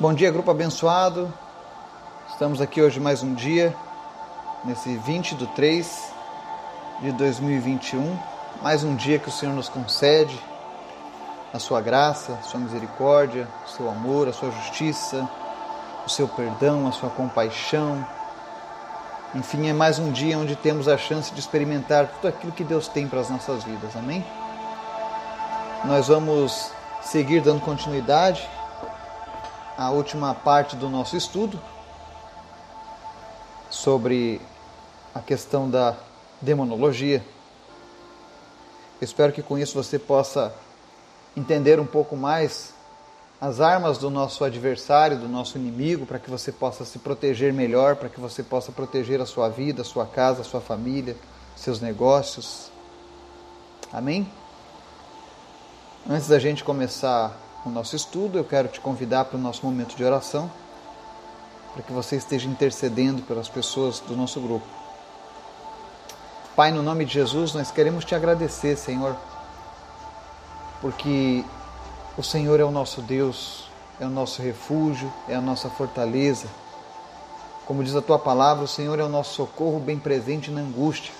Bom dia, grupo abençoado. Estamos aqui hoje mais um dia, nesse 20 de 3 de 2021. Mais um dia que o Senhor nos concede a sua graça, a sua misericórdia, o seu amor, a sua justiça, o seu perdão, a sua compaixão. Enfim, é mais um dia onde temos a chance de experimentar tudo aquilo que Deus tem para as nossas vidas. Amém? Nós vamos seguir dando continuidade a última parte do nosso estudo sobre a questão da demonologia. espero que com isso você possa entender um pouco mais as armas do nosso adversário, do nosso inimigo, para que você possa se proteger melhor, para que você possa proteger a sua vida, a sua casa, a sua família, seus negócios. Amém? Antes da gente começar o nosso estudo, eu quero te convidar para o nosso momento de oração, para que você esteja intercedendo pelas pessoas do nosso grupo. Pai, no nome de Jesus, nós queremos te agradecer, Senhor, porque o Senhor é o nosso Deus, é o nosso refúgio, é a nossa fortaleza. Como diz a tua palavra, o Senhor é o nosso socorro bem presente na angústia.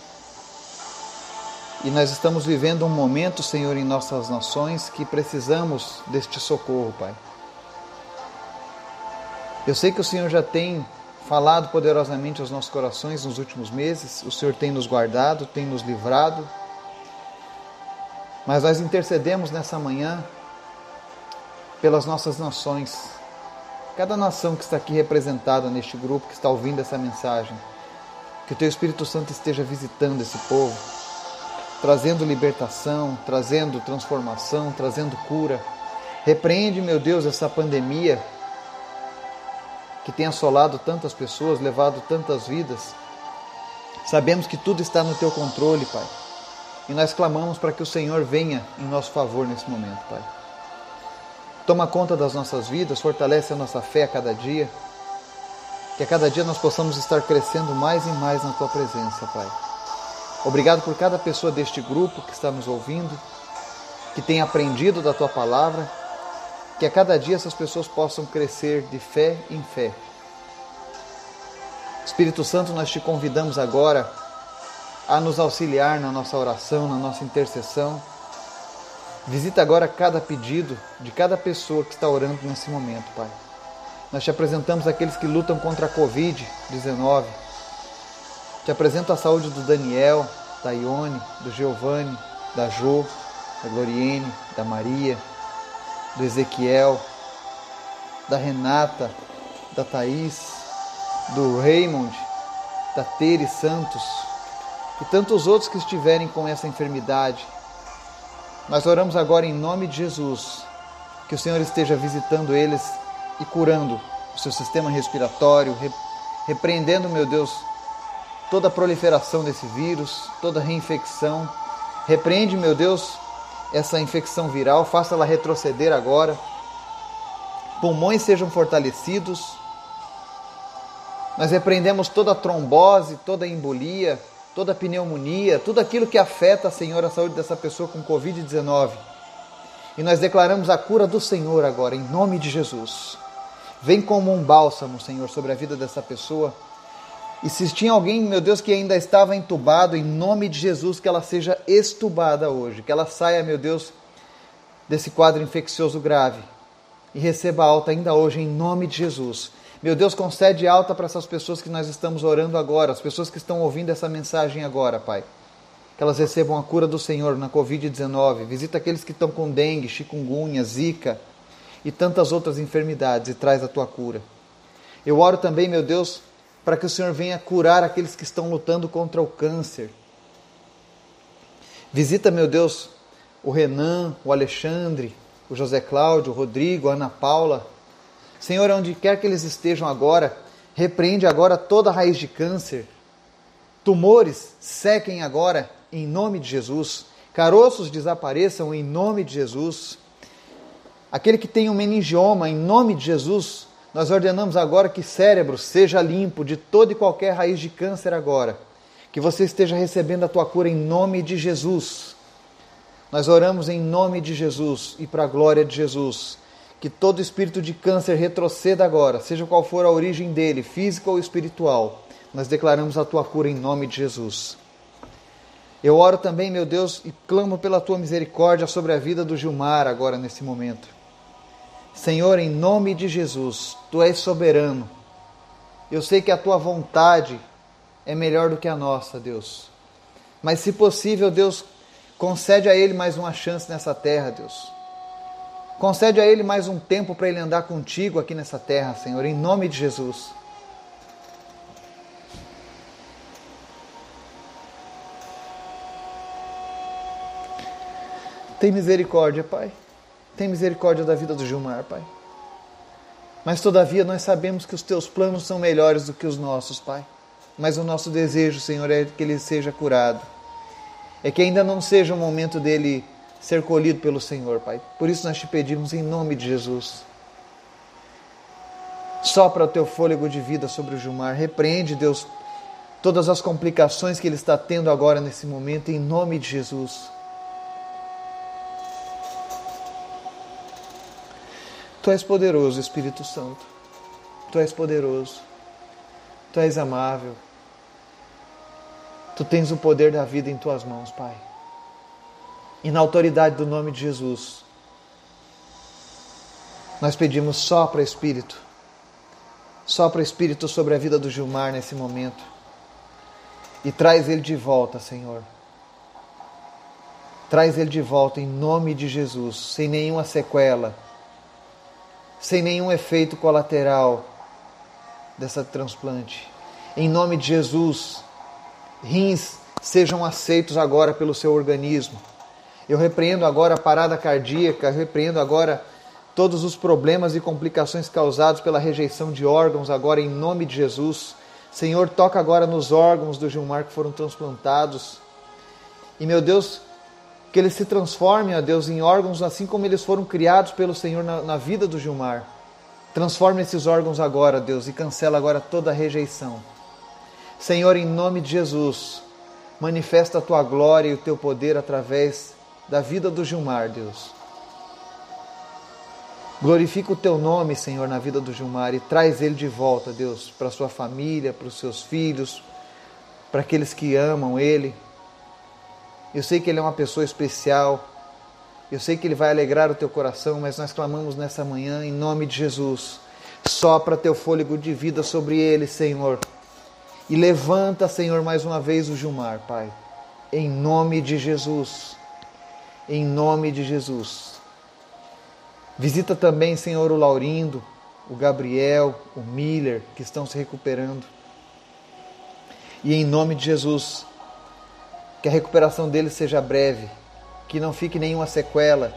E nós estamos vivendo um momento, Senhor, em nossas nações que precisamos deste socorro, Pai. Eu sei que o Senhor já tem falado poderosamente aos nossos corações nos últimos meses, o Senhor tem nos guardado, tem nos livrado. Mas nós intercedemos nessa manhã pelas nossas nações. Cada nação que está aqui representada neste grupo, que está ouvindo essa mensagem, que o Teu Espírito Santo esteja visitando esse povo trazendo libertação, trazendo transformação, trazendo cura. Repreende, meu Deus, essa pandemia que tem assolado tantas pessoas, levado tantas vidas. Sabemos que tudo está no teu controle, Pai. E nós clamamos para que o Senhor venha em nosso favor nesse momento, Pai. Toma conta das nossas vidas, fortalece a nossa fé a cada dia. Que a cada dia nós possamos estar crescendo mais e mais na tua presença, Pai. Obrigado por cada pessoa deste grupo que está nos ouvindo, que tem aprendido da tua palavra, que a cada dia essas pessoas possam crescer de fé em fé. Espírito Santo, nós te convidamos agora a nos auxiliar na nossa oração, na nossa intercessão. Visita agora cada pedido de cada pessoa que está orando nesse momento, Pai. Nós te apresentamos aqueles que lutam contra a Covid-19 te apresento a saúde do Daniel, da Ione, do Giovanni, da Jo, da Gloriene, da Maria, do Ezequiel, da Renata, da Thaís, do Raymond, da Tere Santos e tantos outros que estiverem com essa enfermidade. Nós oramos agora em nome de Jesus, que o Senhor esteja visitando eles e curando o seu sistema respiratório, repreendendo, meu Deus, toda a proliferação desse vírus, toda reinfecção. Repreende, meu Deus, essa infecção viral, faça ela retroceder agora. Pulmões sejam fortalecidos. Nós repreendemos toda a trombose, toda a embolia, toda a pneumonia, tudo aquilo que afeta, Senhor, a saúde dessa pessoa com Covid-19. E nós declaramos a cura do Senhor agora, em nome de Jesus. Vem como um bálsamo, Senhor, sobre a vida dessa pessoa e se tinha alguém, meu Deus, que ainda estava entubado, em nome de Jesus, que ela seja estubada hoje, que ela saia, meu Deus, desse quadro infeccioso grave e receba alta ainda hoje, em nome de Jesus. Meu Deus, concede alta para essas pessoas que nós estamos orando agora, as pessoas que estão ouvindo essa mensagem agora, Pai. Que elas recebam a cura do Senhor na Covid-19. Visita aqueles que estão com dengue, chikungunya, zika e tantas outras enfermidades e traz a tua cura. Eu oro também, meu Deus, para que o Senhor venha curar aqueles que estão lutando contra o câncer. Visita, meu Deus, o Renan, o Alexandre, o José Cláudio, o Rodrigo, a Ana Paula. Senhor, onde quer que eles estejam agora, repreende agora toda raiz de câncer. Tumores sequem agora em nome de Jesus. Caroços desapareçam em nome de Jesus. Aquele que tem um meningioma, em nome de Jesus, nós ordenamos agora que cérebro seja limpo de toda e qualquer raiz de câncer agora. Que você esteja recebendo a tua cura em nome de Jesus. Nós oramos em nome de Jesus e para a glória de Jesus. que todo espírito de câncer retroceda agora, seja qual for a origem dele, física ou espiritual. Nós declaramos a tua cura em nome de Jesus. Eu oro também, meu Deus, e clamo pela tua misericórdia sobre a vida do Gilmar agora nesse momento. Senhor, em nome de Jesus, tu és soberano. Eu sei que a tua vontade é melhor do que a nossa, Deus. Mas se possível, Deus, concede a ele mais uma chance nessa terra, Deus. Concede a ele mais um tempo para ele andar contigo aqui nessa terra, Senhor, em nome de Jesus. Tem misericórdia, Pai. Tem misericórdia da vida do Gilmar, Pai. Mas todavia nós sabemos que os teus planos são melhores do que os nossos, Pai. Mas o nosso desejo, Senhor, é que ele seja curado. É que ainda não seja o momento dele ser colhido pelo Senhor, Pai. Por isso nós te pedimos em nome de Jesus. Sopra o teu fôlego de vida sobre o Gilmar. Repreende, Deus, todas as complicações que ele está tendo agora nesse momento, em nome de Jesus. Tu és poderoso, Espírito Santo. Tu és poderoso. Tu és amável. Tu tens o poder da vida em tuas mãos, Pai e na autoridade do nome de Jesus. Nós pedimos só para Espírito, só para Espírito sobre a vida do Gilmar nesse momento. E traz ele de volta, Senhor. Traz ele de volta em nome de Jesus, sem nenhuma sequela, sem nenhum efeito colateral dessa transplante. Em nome de Jesus, rins sejam aceitos agora pelo seu organismo eu repreendo agora a parada cardíaca, eu repreendo agora todos os problemas e complicações causados pela rejeição de órgãos, agora em nome de Jesus. Senhor, toca agora nos órgãos do Gilmar que foram transplantados. E, meu Deus, que eles se transformem, ó Deus, em órgãos assim como eles foram criados pelo Senhor na, na vida do Gilmar. Transforme esses órgãos agora, Deus, e cancela agora toda rejeição. Senhor, em nome de Jesus, manifesta a tua glória e o teu poder através da vida do Gilmar, Deus. Glorifica o teu nome, Senhor, na vida do Gilmar e traz ele de volta, Deus, para sua família, para os seus filhos, para aqueles que amam ele. Eu sei que ele é uma pessoa especial. Eu sei que ele vai alegrar o teu coração, mas nós clamamos nessa manhã em nome de Jesus. Sopra teu fôlego de vida sobre ele, Senhor. E levanta, Senhor, mais uma vez o Gilmar, Pai. Em nome de Jesus em nome de Jesus. Visita também, Senhor, o Laurindo, o Gabriel, o Miller, que estão se recuperando. E em nome de Jesus, que a recuperação deles seja breve, que não fique nenhuma sequela.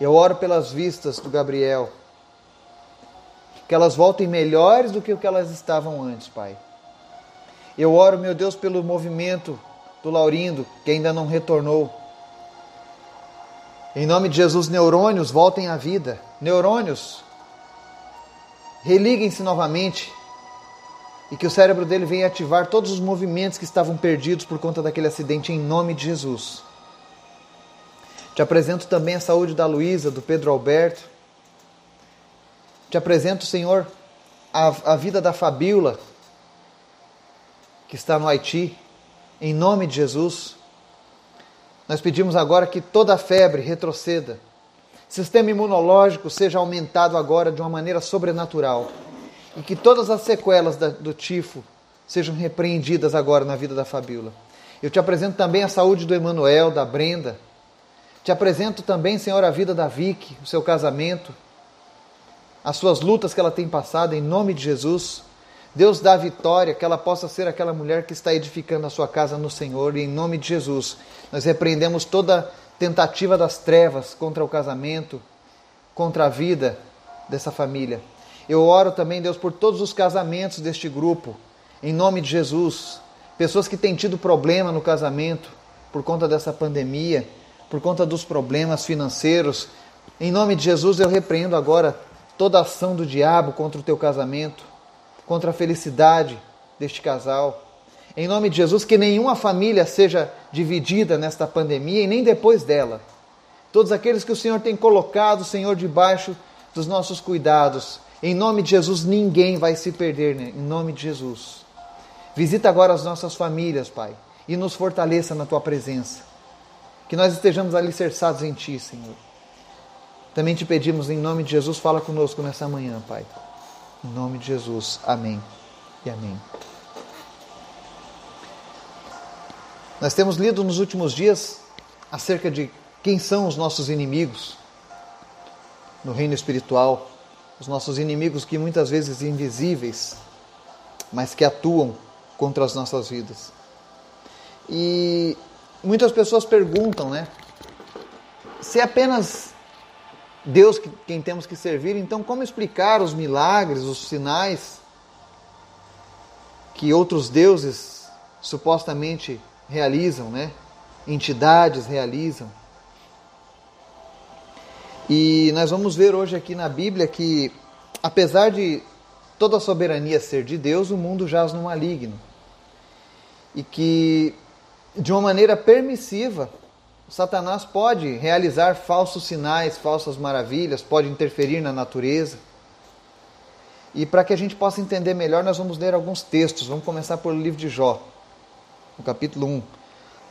Eu oro pelas vistas do Gabriel, que elas voltem melhores do que o que elas estavam antes, Pai. Eu oro, meu Deus, pelo movimento do Laurindo, que ainda não retornou. Em nome de Jesus, neurônios voltem à vida. Neurônios, religuem-se novamente e que o cérebro dele venha ativar todos os movimentos que estavam perdidos por conta daquele acidente, em nome de Jesus. Te apresento também a saúde da Luísa, do Pedro Alberto. Te apresento, Senhor, a, a vida da Fabiola, que está no Haiti, em nome de Jesus. Nós pedimos agora que toda a febre retroceda. Sistema imunológico seja aumentado agora de uma maneira sobrenatural. E que todas as sequelas do tifo sejam repreendidas agora na vida da Fabíola. Eu te apresento também a saúde do Emanuel, da Brenda. Te apresento também, Senhor, a vida da Vicky, o seu casamento, as suas lutas que ela tem passado, em nome de Jesus. Deus dá vitória, que ela possa ser aquela mulher que está edificando a sua casa no Senhor, e em nome de Jesus, nós repreendemos toda tentativa das trevas contra o casamento, contra a vida dessa família. Eu oro também, Deus, por todos os casamentos deste grupo, em nome de Jesus. Pessoas que têm tido problema no casamento por conta dessa pandemia, por conta dos problemas financeiros. Em nome de Jesus, eu repreendo agora toda ação do diabo contra o teu casamento contra a felicidade deste casal. Em nome de Jesus, que nenhuma família seja dividida nesta pandemia e nem depois dela. todos aqueles que o Senhor tem colocado, Senhor, debaixo dos nossos cuidados. Em nome de Jesus, ninguém vai se perder, né? em nome de Jesus. Visita agora as nossas famílias, Pai, e nos fortaleça na tua presença. Que nós estejamos alicerçados em Ti, Senhor. Também te pedimos, em nome de Jesus, fala conosco nessa manhã, Pai. Em nome de Jesus. Amém e amém. Nós temos lido nos últimos dias acerca de quem são os nossos inimigos no reino espiritual, os nossos inimigos que muitas vezes invisíveis, mas que atuam contra as nossas vidas. E muitas pessoas perguntam, né? Se é apenas Deus quem temos que servir, então como explicar os milagres, os sinais que outros deuses supostamente realizam, né? Entidades realizam. E nós vamos ver hoje aqui na Bíblia que, apesar de toda a soberania ser de Deus, o mundo jaz no maligno. E que, de uma maneira permissiva, Satanás pode realizar falsos sinais, falsas maravilhas, pode interferir na natureza. E para que a gente possa entender melhor, nós vamos ler alguns textos. Vamos começar pelo livro de Jó no capítulo 1,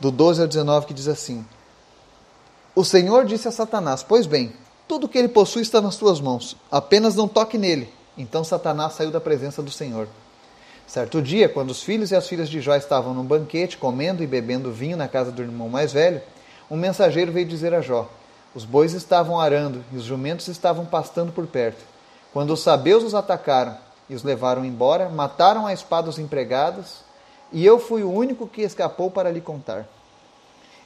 do 12 ao 19, que diz assim: O Senhor disse a Satanás: Pois bem, tudo que ele possui está nas tuas mãos, apenas não toque nele. Então Satanás saiu da presença do Senhor. Certo dia, quando os filhos e as filhas de Jó estavam num banquete, comendo e bebendo vinho na casa do irmão mais velho, um mensageiro veio dizer a Jó: Os bois estavam arando e os jumentos estavam pastando por perto. Quando os sabeus os atacaram e os levaram embora, mataram a espada os empregados e eu fui o único que escapou para lhe contar.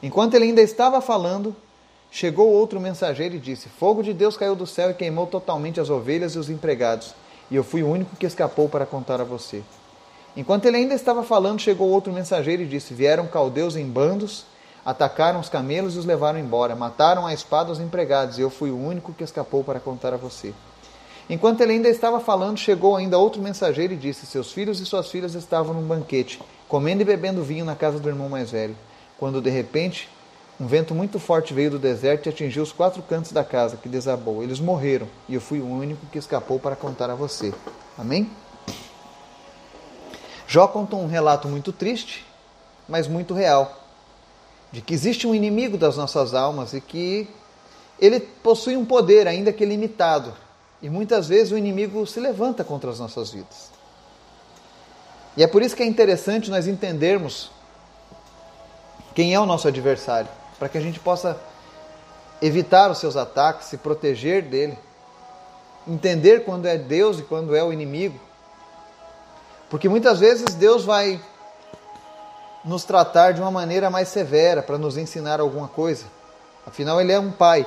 Enquanto ele ainda estava falando, chegou outro mensageiro e disse: Fogo de Deus caiu do céu e queimou totalmente as ovelhas e os empregados, e eu fui o único que escapou para contar a você. Enquanto ele ainda estava falando, chegou outro mensageiro e disse: Vieram caldeus em bandos, atacaram os camelos e os levaram embora, mataram a espada os empregados, e eu fui o único que escapou para contar a você. Enquanto ele ainda estava falando, chegou ainda outro mensageiro e disse: Seus filhos e suas filhas estavam num banquete comendo e bebendo vinho na casa do irmão mais velho, quando de repente um vento muito forte veio do deserto e atingiu os quatro cantos da casa, que desabou. Eles morreram e eu fui o único que escapou para contar a você. Amém? Jó contou um relato muito triste, mas muito real, de que existe um inimigo das nossas almas e que ele possui um poder, ainda que limitado, e muitas vezes o inimigo se levanta contra as nossas vidas. E é por isso que é interessante nós entendermos quem é o nosso adversário, para que a gente possa evitar os seus ataques, se proteger dele, entender quando é Deus e quando é o inimigo. Porque muitas vezes Deus vai nos tratar de uma maneira mais severa para nos ensinar alguma coisa. Afinal, ele é um pai.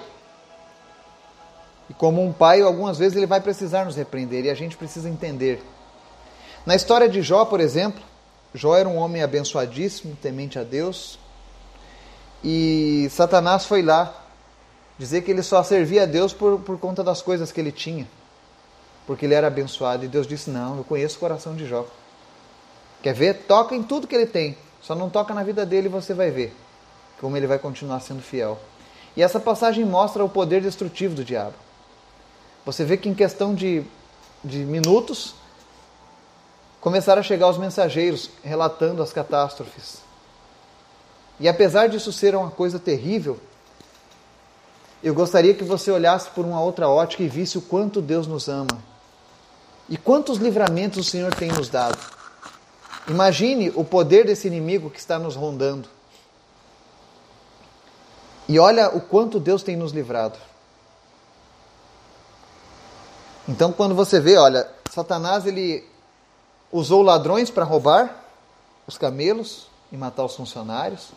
E como um pai, algumas vezes ele vai precisar nos repreender e a gente precisa entender na história de Jó, por exemplo, Jó era um homem abençoadíssimo, temente a Deus, e Satanás foi lá dizer que ele só servia a Deus por, por conta das coisas que ele tinha, porque ele era abençoado. E Deus disse: Não, eu conheço o coração de Jó. Quer ver? Toca em tudo que ele tem, só não toca na vida dele e você vai ver como ele vai continuar sendo fiel. E essa passagem mostra o poder destrutivo do diabo. Você vê que em questão de, de minutos, começaram a chegar os mensageiros relatando as catástrofes. E apesar disso ser uma coisa terrível, eu gostaria que você olhasse por uma outra ótica e visse o quanto Deus nos ama e quantos livramentos o Senhor tem nos dado. Imagine o poder desse inimigo que está nos rondando. E olha o quanto Deus tem nos livrado. Então, quando você vê, olha, Satanás ele usou ladrões para roubar os camelos e matar os funcionários.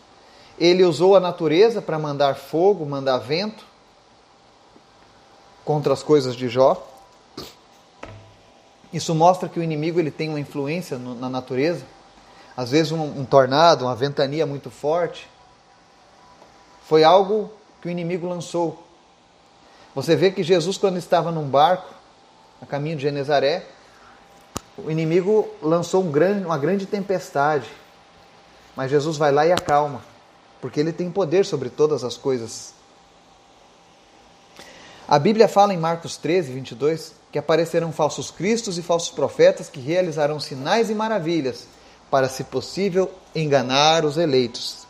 Ele usou a natureza para mandar fogo, mandar vento contra as coisas de Jó. Isso mostra que o inimigo ele tem uma influência no, na natureza. Às vezes um, um tornado, uma ventania muito forte. Foi algo que o inimigo lançou. Você vê que Jesus, quando estava num barco, a caminho de Genezaré, o inimigo lançou um grande, uma grande tempestade, mas Jesus vai lá e acalma, porque ele tem poder sobre todas as coisas. A Bíblia fala em Marcos 13, 22, que aparecerão falsos cristos e falsos profetas que realizarão sinais e maravilhas para, se possível, enganar os eleitos.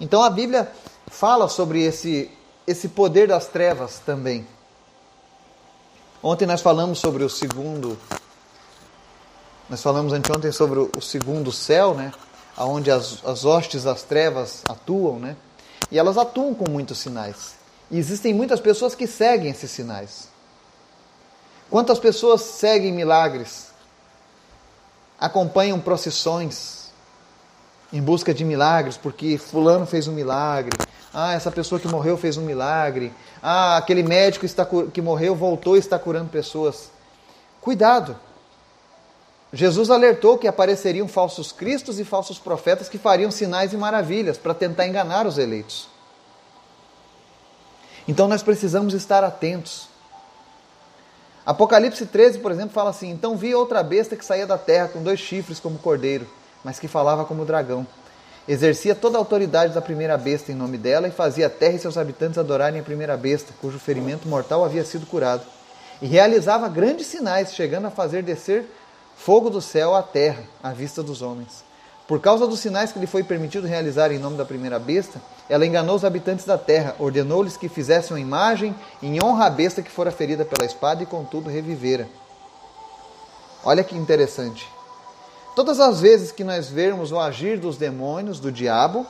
Então a Bíblia fala sobre esse, esse poder das trevas também. Ontem nós falamos sobre o segundo. Nós falamos anteontem sobre o segundo céu, né? Onde as, as hostes das trevas atuam, né? E elas atuam com muitos sinais. E existem muitas pessoas que seguem esses sinais. Quantas pessoas seguem milagres? Acompanham procissões em busca de milagres, porque fulano fez um milagre. Ah, essa pessoa que morreu fez um milagre. Ah, aquele médico está, que morreu voltou e está curando pessoas. Cuidado. Jesus alertou que apareceriam falsos cristos e falsos profetas que fariam sinais e maravilhas para tentar enganar os eleitos. Então nós precisamos estar atentos. Apocalipse 13, por exemplo, fala assim: Então vi outra besta que saía da terra com dois chifres como cordeiro, mas que falava como dragão. Exercia toda a autoridade da primeira besta em nome dela e fazia a terra e seus habitantes adorarem a primeira besta, cujo ferimento mortal havia sido curado. E realizava grandes sinais, chegando a fazer descer fogo do céu à terra, à vista dos homens. Por causa dos sinais que lhe foi permitido realizar em nome da primeira besta, ela enganou os habitantes da terra, ordenou-lhes que fizessem uma imagem em honra à besta que fora ferida pela espada e contudo revivera. Olha que interessante. Todas as vezes que nós vermos o agir dos demônios, do diabo,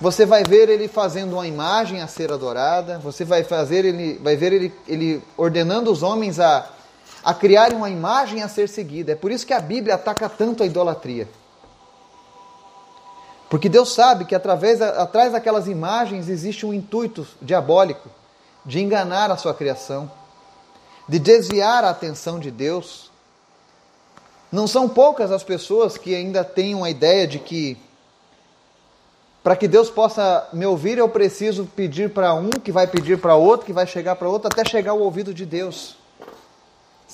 você vai ver ele fazendo uma imagem a ser adorada, você vai fazer ele, vai ver ele, ele ordenando os homens a, a criarem uma imagem a ser seguida. É por isso que a Bíblia ataca tanto a idolatria. Porque Deus sabe que através, atrás daquelas imagens existe um intuito diabólico de enganar a sua criação, de desviar a atenção de Deus. Não são poucas as pessoas que ainda têm uma ideia de que para que Deus possa me ouvir, eu preciso pedir para um, que vai pedir para outro, que vai chegar para outro, até chegar ao ouvido de Deus.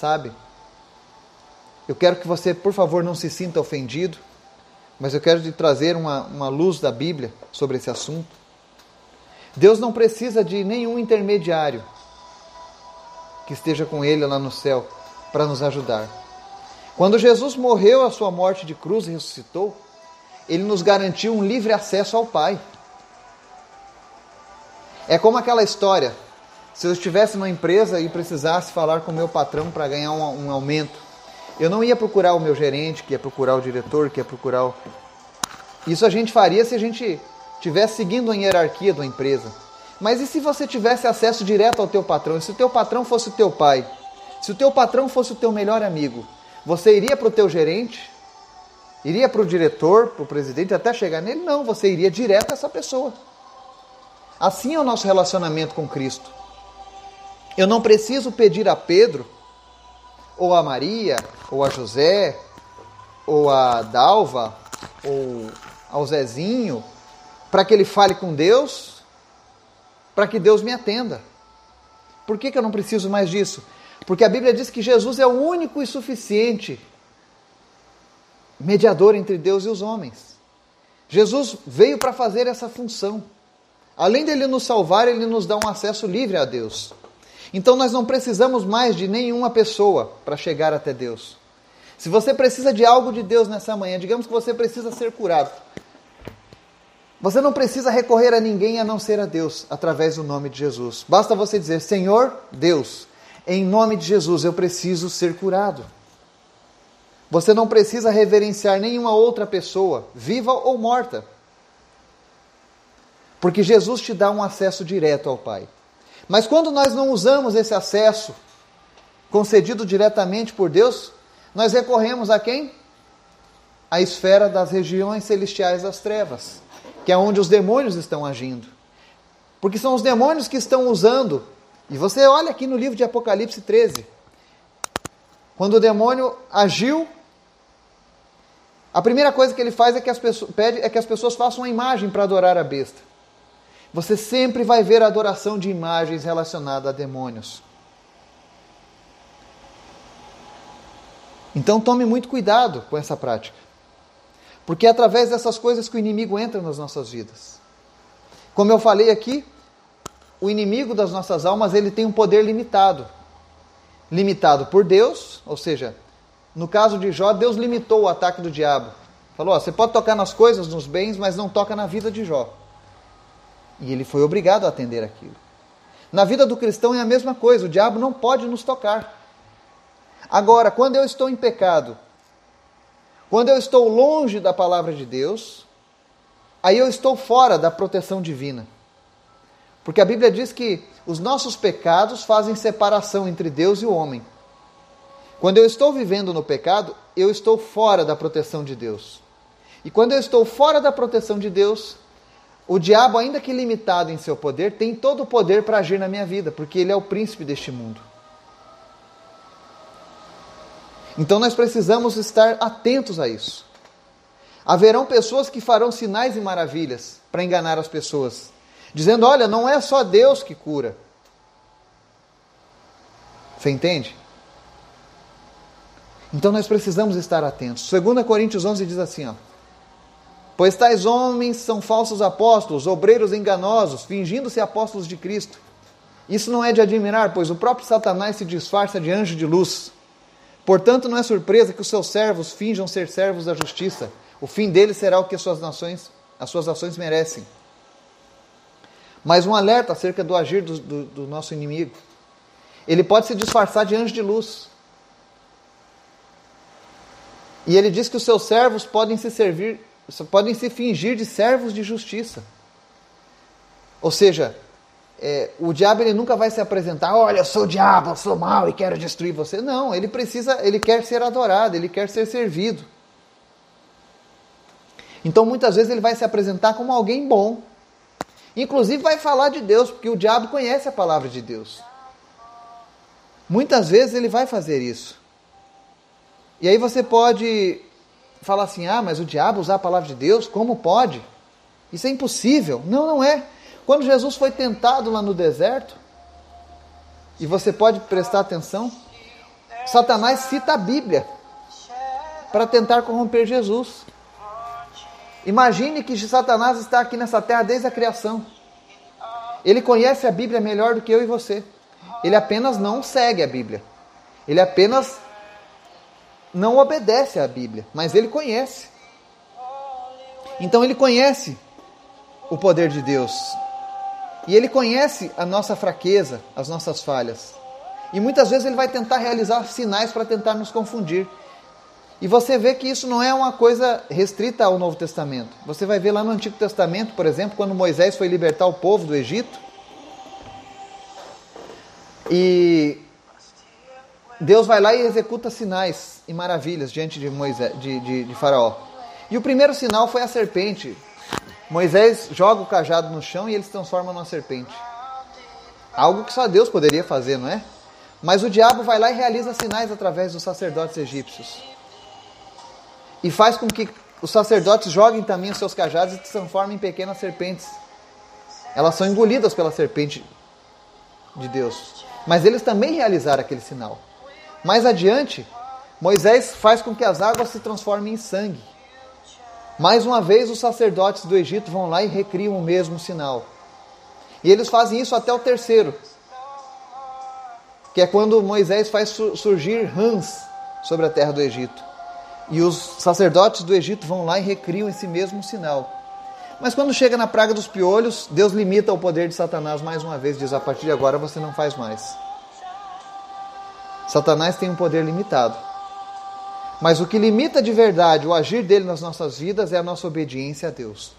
Sabe? Eu quero que você, por favor, não se sinta ofendido mas eu quero te trazer uma, uma luz da Bíblia sobre esse assunto. Deus não precisa de nenhum intermediário que esteja com Ele lá no céu para nos ajudar. Quando Jesus morreu a sua morte de cruz e ressuscitou, Ele nos garantiu um livre acesso ao Pai. É como aquela história: se eu estivesse numa empresa e precisasse falar com o meu patrão para ganhar um, um aumento, eu não ia procurar o meu gerente, que ia procurar o diretor, que ia procurar o... Isso a gente faria se a gente estivesse seguindo a hierarquia da empresa. Mas e se você tivesse acesso direto ao teu patrão? E se o teu patrão fosse o teu pai? Se o teu patrão fosse o teu melhor amigo? Você iria para o teu gerente? Iria para o diretor, para o presidente, até chegar nele? Não, você iria direto a essa pessoa. Assim é o nosso relacionamento com Cristo. Eu não preciso pedir a Pedro ou a Maria, ou a José, ou a Dalva, ou ao Zezinho, para que ele fale com Deus, para que Deus me atenda. Por que, que eu não preciso mais disso? Porque a Bíblia diz que Jesus é o único e suficiente mediador entre Deus e os homens. Jesus veio para fazer essa função. Além dele nos salvar, ele nos dá um acesso livre a Deus. Então nós não precisamos mais de nenhuma pessoa para chegar até Deus. Se você precisa de algo de Deus nessa manhã, digamos que você precisa ser curado. Você não precisa recorrer a ninguém a não ser a Deus, através do nome de Jesus. Basta você dizer: Senhor Deus, em nome de Jesus eu preciso ser curado. Você não precisa reverenciar nenhuma outra pessoa, viva ou morta. Porque Jesus te dá um acesso direto ao Pai. Mas quando nós não usamos esse acesso concedido diretamente por Deus, nós recorremos a quem? A esfera das regiões celestiais das trevas, que é onde os demônios estão agindo. Porque são os demônios que estão usando. E você olha aqui no livro de Apocalipse 13. Quando o demônio agiu, a primeira coisa que ele faz é que as pessoas, pede é que as pessoas façam uma imagem para adorar a besta você sempre vai ver a adoração de imagens relacionada a demônios. Então tome muito cuidado com essa prática. Porque é através dessas coisas que o inimigo entra nas nossas vidas. Como eu falei aqui, o inimigo das nossas almas ele tem um poder limitado. Limitado por Deus, ou seja, no caso de Jó, Deus limitou o ataque do diabo. Falou: ó, você pode tocar nas coisas, nos bens, mas não toca na vida de Jó. E ele foi obrigado a atender aquilo. Na vida do cristão é a mesma coisa, o diabo não pode nos tocar. Agora, quando eu estou em pecado, quando eu estou longe da palavra de Deus, aí eu estou fora da proteção divina. Porque a Bíblia diz que os nossos pecados fazem separação entre Deus e o homem. Quando eu estou vivendo no pecado, eu estou fora da proteção de Deus. E quando eu estou fora da proteção de Deus, o diabo, ainda que limitado em seu poder, tem todo o poder para agir na minha vida, porque ele é o príncipe deste mundo. Então nós precisamos estar atentos a isso. Haverão pessoas que farão sinais e maravilhas para enganar as pessoas dizendo: olha, não é só Deus que cura. Você entende? Então nós precisamos estar atentos. 2 Coríntios 11 diz assim: ó, Pois tais homens são falsos apóstolos, obreiros enganosos, fingindo-se apóstolos de Cristo. Isso não é de admirar, pois o próprio Satanás se disfarça de anjo de luz. Portanto, não é surpresa que os seus servos finjam ser servos da justiça. O fim deles será o que as suas nações, as suas ações merecem mas um alerta acerca do agir do, do, do nosso inimigo. Ele pode se disfarçar de anjo de luz. E ele diz que os seus servos podem se servir, podem se fingir de servos de justiça. Ou seja, é, o diabo ele nunca vai se apresentar, olha, eu sou o diabo, eu sou mau e quero destruir você. Não, ele precisa, ele quer ser adorado, ele quer ser servido. Então muitas vezes ele vai se apresentar como alguém bom, Inclusive vai falar de Deus, porque o diabo conhece a palavra de Deus. Muitas vezes ele vai fazer isso. E aí você pode falar assim: ah, mas o diabo usar a palavra de Deus, como pode? Isso é impossível. Não, não é. Quando Jesus foi tentado lá no deserto, e você pode prestar atenção, Satanás cita a Bíblia para tentar corromper Jesus. Imagine que Satanás está aqui nessa terra desde a criação. Ele conhece a Bíblia melhor do que eu e você. Ele apenas não segue a Bíblia. Ele apenas não obedece à Bíblia, mas ele conhece. Então ele conhece o poder de Deus. E ele conhece a nossa fraqueza, as nossas falhas. E muitas vezes ele vai tentar realizar sinais para tentar nos confundir. E você vê que isso não é uma coisa restrita ao Novo Testamento. Você vai ver lá no Antigo Testamento, por exemplo, quando Moisés foi libertar o povo do Egito. E Deus vai lá e executa sinais e maravilhas diante de, Moisés, de, de, de Faraó. E o primeiro sinal foi a serpente. Moisés joga o cajado no chão e ele se transforma numa serpente. Algo que só Deus poderia fazer, não é? Mas o diabo vai lá e realiza sinais através dos sacerdotes egípcios e faz com que os sacerdotes joguem também os seus cajados e se transformem em pequenas serpentes. Elas são engolidas pela serpente de Deus. Mas eles também realizaram aquele sinal. Mais adiante, Moisés faz com que as águas se transformem em sangue. Mais uma vez, os sacerdotes do Egito vão lá e recriam o mesmo sinal. E eles fazem isso até o terceiro, que é quando Moisés faz surgir rãs sobre a terra do Egito. E os sacerdotes do Egito vão lá e recriam esse mesmo sinal. Mas quando chega na praga dos piolhos, Deus limita o poder de Satanás mais uma vez, diz: a partir de agora você não faz mais. Satanás tem um poder limitado. Mas o que limita de verdade o agir dele nas nossas vidas é a nossa obediência a Deus.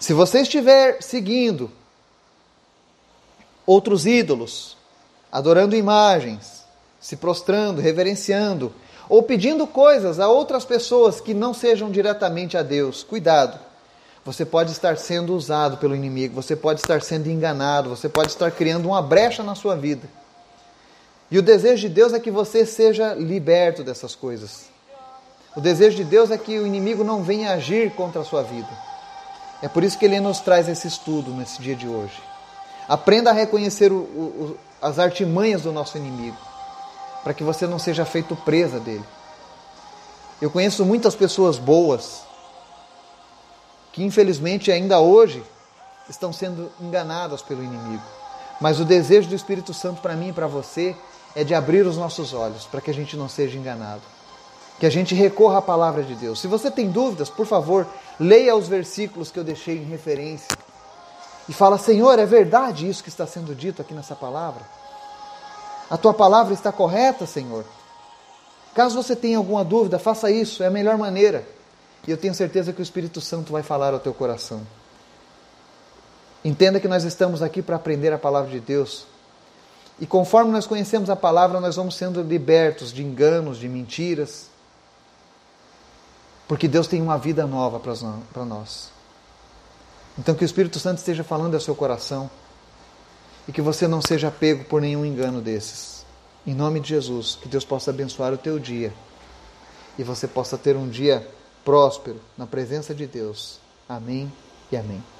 Se você estiver seguindo outros ídolos, adorando imagens, se prostrando, reverenciando, ou pedindo coisas a outras pessoas que não sejam diretamente a Deus. Cuidado. Você pode estar sendo usado pelo inimigo, você pode estar sendo enganado, você pode estar criando uma brecha na sua vida. E o desejo de Deus é que você seja liberto dessas coisas. O desejo de Deus é que o inimigo não venha agir contra a sua vida. É por isso que ele nos traz esse estudo nesse dia de hoje. Aprenda a reconhecer o, o, as artimanhas do nosso inimigo para que você não seja feito presa dele. Eu conheço muitas pessoas boas que infelizmente ainda hoje estão sendo enganadas pelo inimigo. Mas o desejo do Espírito Santo para mim e para você é de abrir os nossos olhos para que a gente não seja enganado. Que a gente recorra à palavra de Deus. Se você tem dúvidas, por favor, leia os versículos que eu deixei em referência. E fala, Senhor, é verdade isso que está sendo dito aqui nessa palavra? A tua palavra está correta, Senhor? Caso você tenha alguma dúvida, faça isso, é a melhor maneira. E eu tenho certeza que o Espírito Santo vai falar ao teu coração. Entenda que nós estamos aqui para aprender a palavra de Deus. E conforme nós conhecemos a palavra, nós vamos sendo libertos de enganos, de mentiras. Porque Deus tem uma vida nova para nós. Então que o Espírito Santo esteja falando ao seu coração e que você não seja pego por nenhum engano desses. Em nome de Jesus, que Deus possa abençoar o teu dia e você possa ter um dia próspero na presença de Deus. Amém e amém.